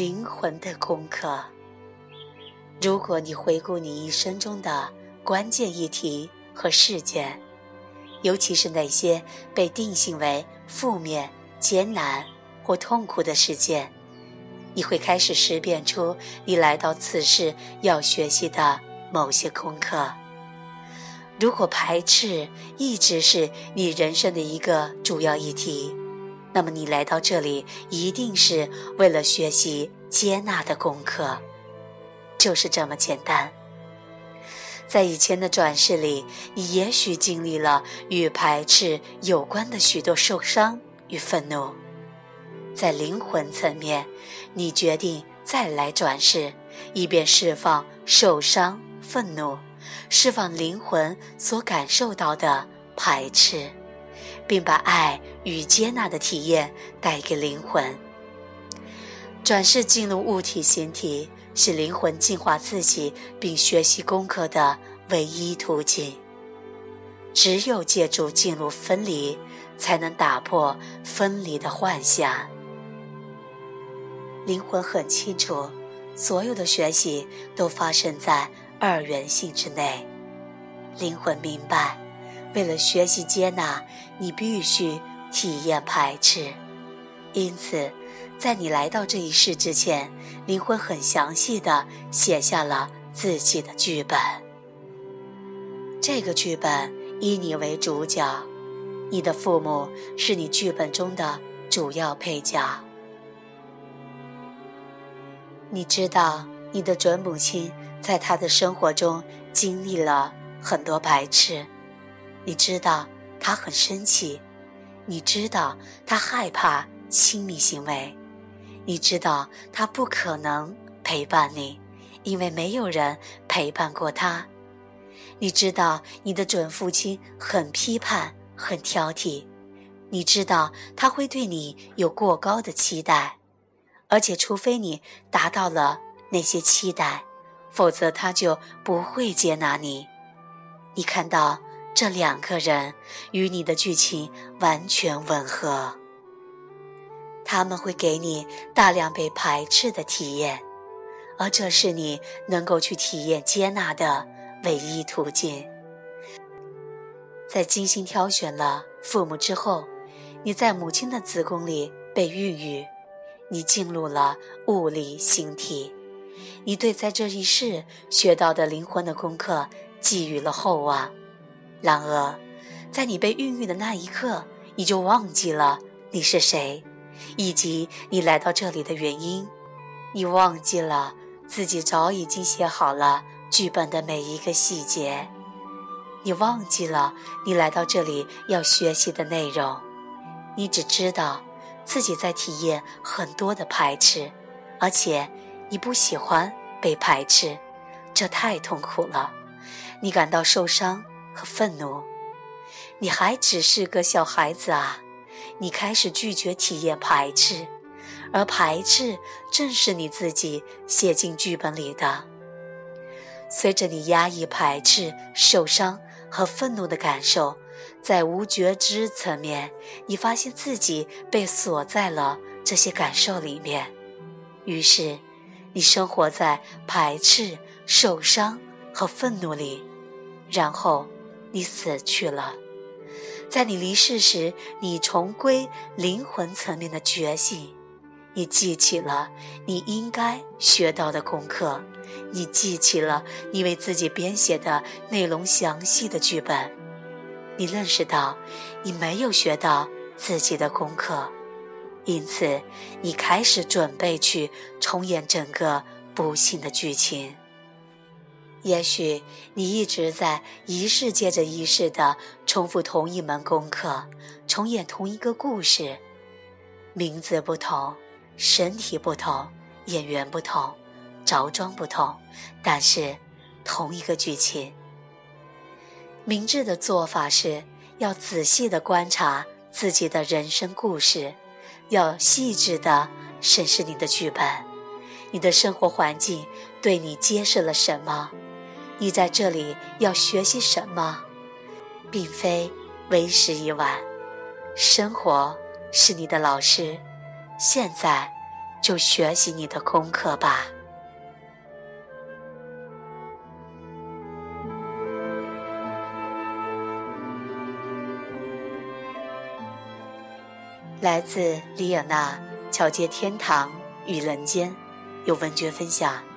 灵魂的功课。如果你回顾你一生中的关键议题和事件，尤其是那些被定性为负面、艰难或痛苦的事件，你会开始识辨出你来到此世要学习的某些功课。如果排斥一直是你人生的一个主要议题，那么你来到这里一定是为了学习接纳的功课。就是这么简单。在以前的转世里，你也许经历了与排斥有关的许多受伤与愤怒。在灵魂层面，你决定再来转世，以便释放受伤、愤怒，释放灵魂所感受到的排斥，并把爱与接纳的体验带给灵魂。转世进入物体形体。是灵魂净化自己并学习功课的唯一途径。只有借助进入分离，才能打破分离的幻想。灵魂很清楚，所有的学习都发生在二元性之内。灵魂明白，为了学习接纳，你必须体验排斥。因此。在你来到这一世之前，灵魂很详细的写下了自己的剧本。这个剧本以你为主角，你的父母是你剧本中的主要配角。你知道你的准母亲在她的生活中经历了很多排斥，你知道他很生气，你知道他害怕亲密行为。你知道他不可能陪伴你，因为没有人陪伴过他。你知道你的准父亲很批判、很挑剔。你知道他会对你有过高的期待，而且除非你达到了那些期待，否则他就不会接纳你。你看到这两个人与你的剧情完全吻合。他们会给你大量被排斥的体验，而这是你能够去体验接纳的唯一途径。在精心挑选了父母之后，你在母亲的子宫里被孕育，你进入了物理形体，你对在这一世学到的灵魂的功课寄予了厚望。然而，在你被孕育的那一刻，你就忘记了你是谁。以及你来到这里的原因，你忘记了自己早已经写好了剧本的每一个细节，你忘记了你来到这里要学习的内容，你只知道自己在体验很多的排斥，而且你不喜欢被排斥，这太痛苦了，你感到受伤和愤怒，你还只是个小孩子啊。你开始拒绝体验排斥，而排斥正是你自己写进剧本里的。随着你压抑排斥、受伤和愤怒的感受，在无觉知层面，你发现自己被锁在了这些感受里面。于是，你生活在排斥、受伤和愤怒里，然后你死去了。在你离世时，你重归灵魂层面的觉醒，你记起了你应该学到的功课，你记起了你为自己编写的内容详细的剧本，你认识到你没有学到自己的功课，因此你开始准备去重演整个不幸的剧情。也许你一直在一世接着一世的重复同一门功课，重演同一个故事，名字不同，身体不同，演员不同，着装不同，但是同一个剧情。明智的做法是要仔细的观察自己的人生故事，要细致的审视你的剧本，你的生活环境对你揭示了什么。你在这里要学习什么，并非为时已晚。生活是你的老师，现在就学习你的功课吧。来自李尔娜《桥接天堂与人间》，有文娟分享。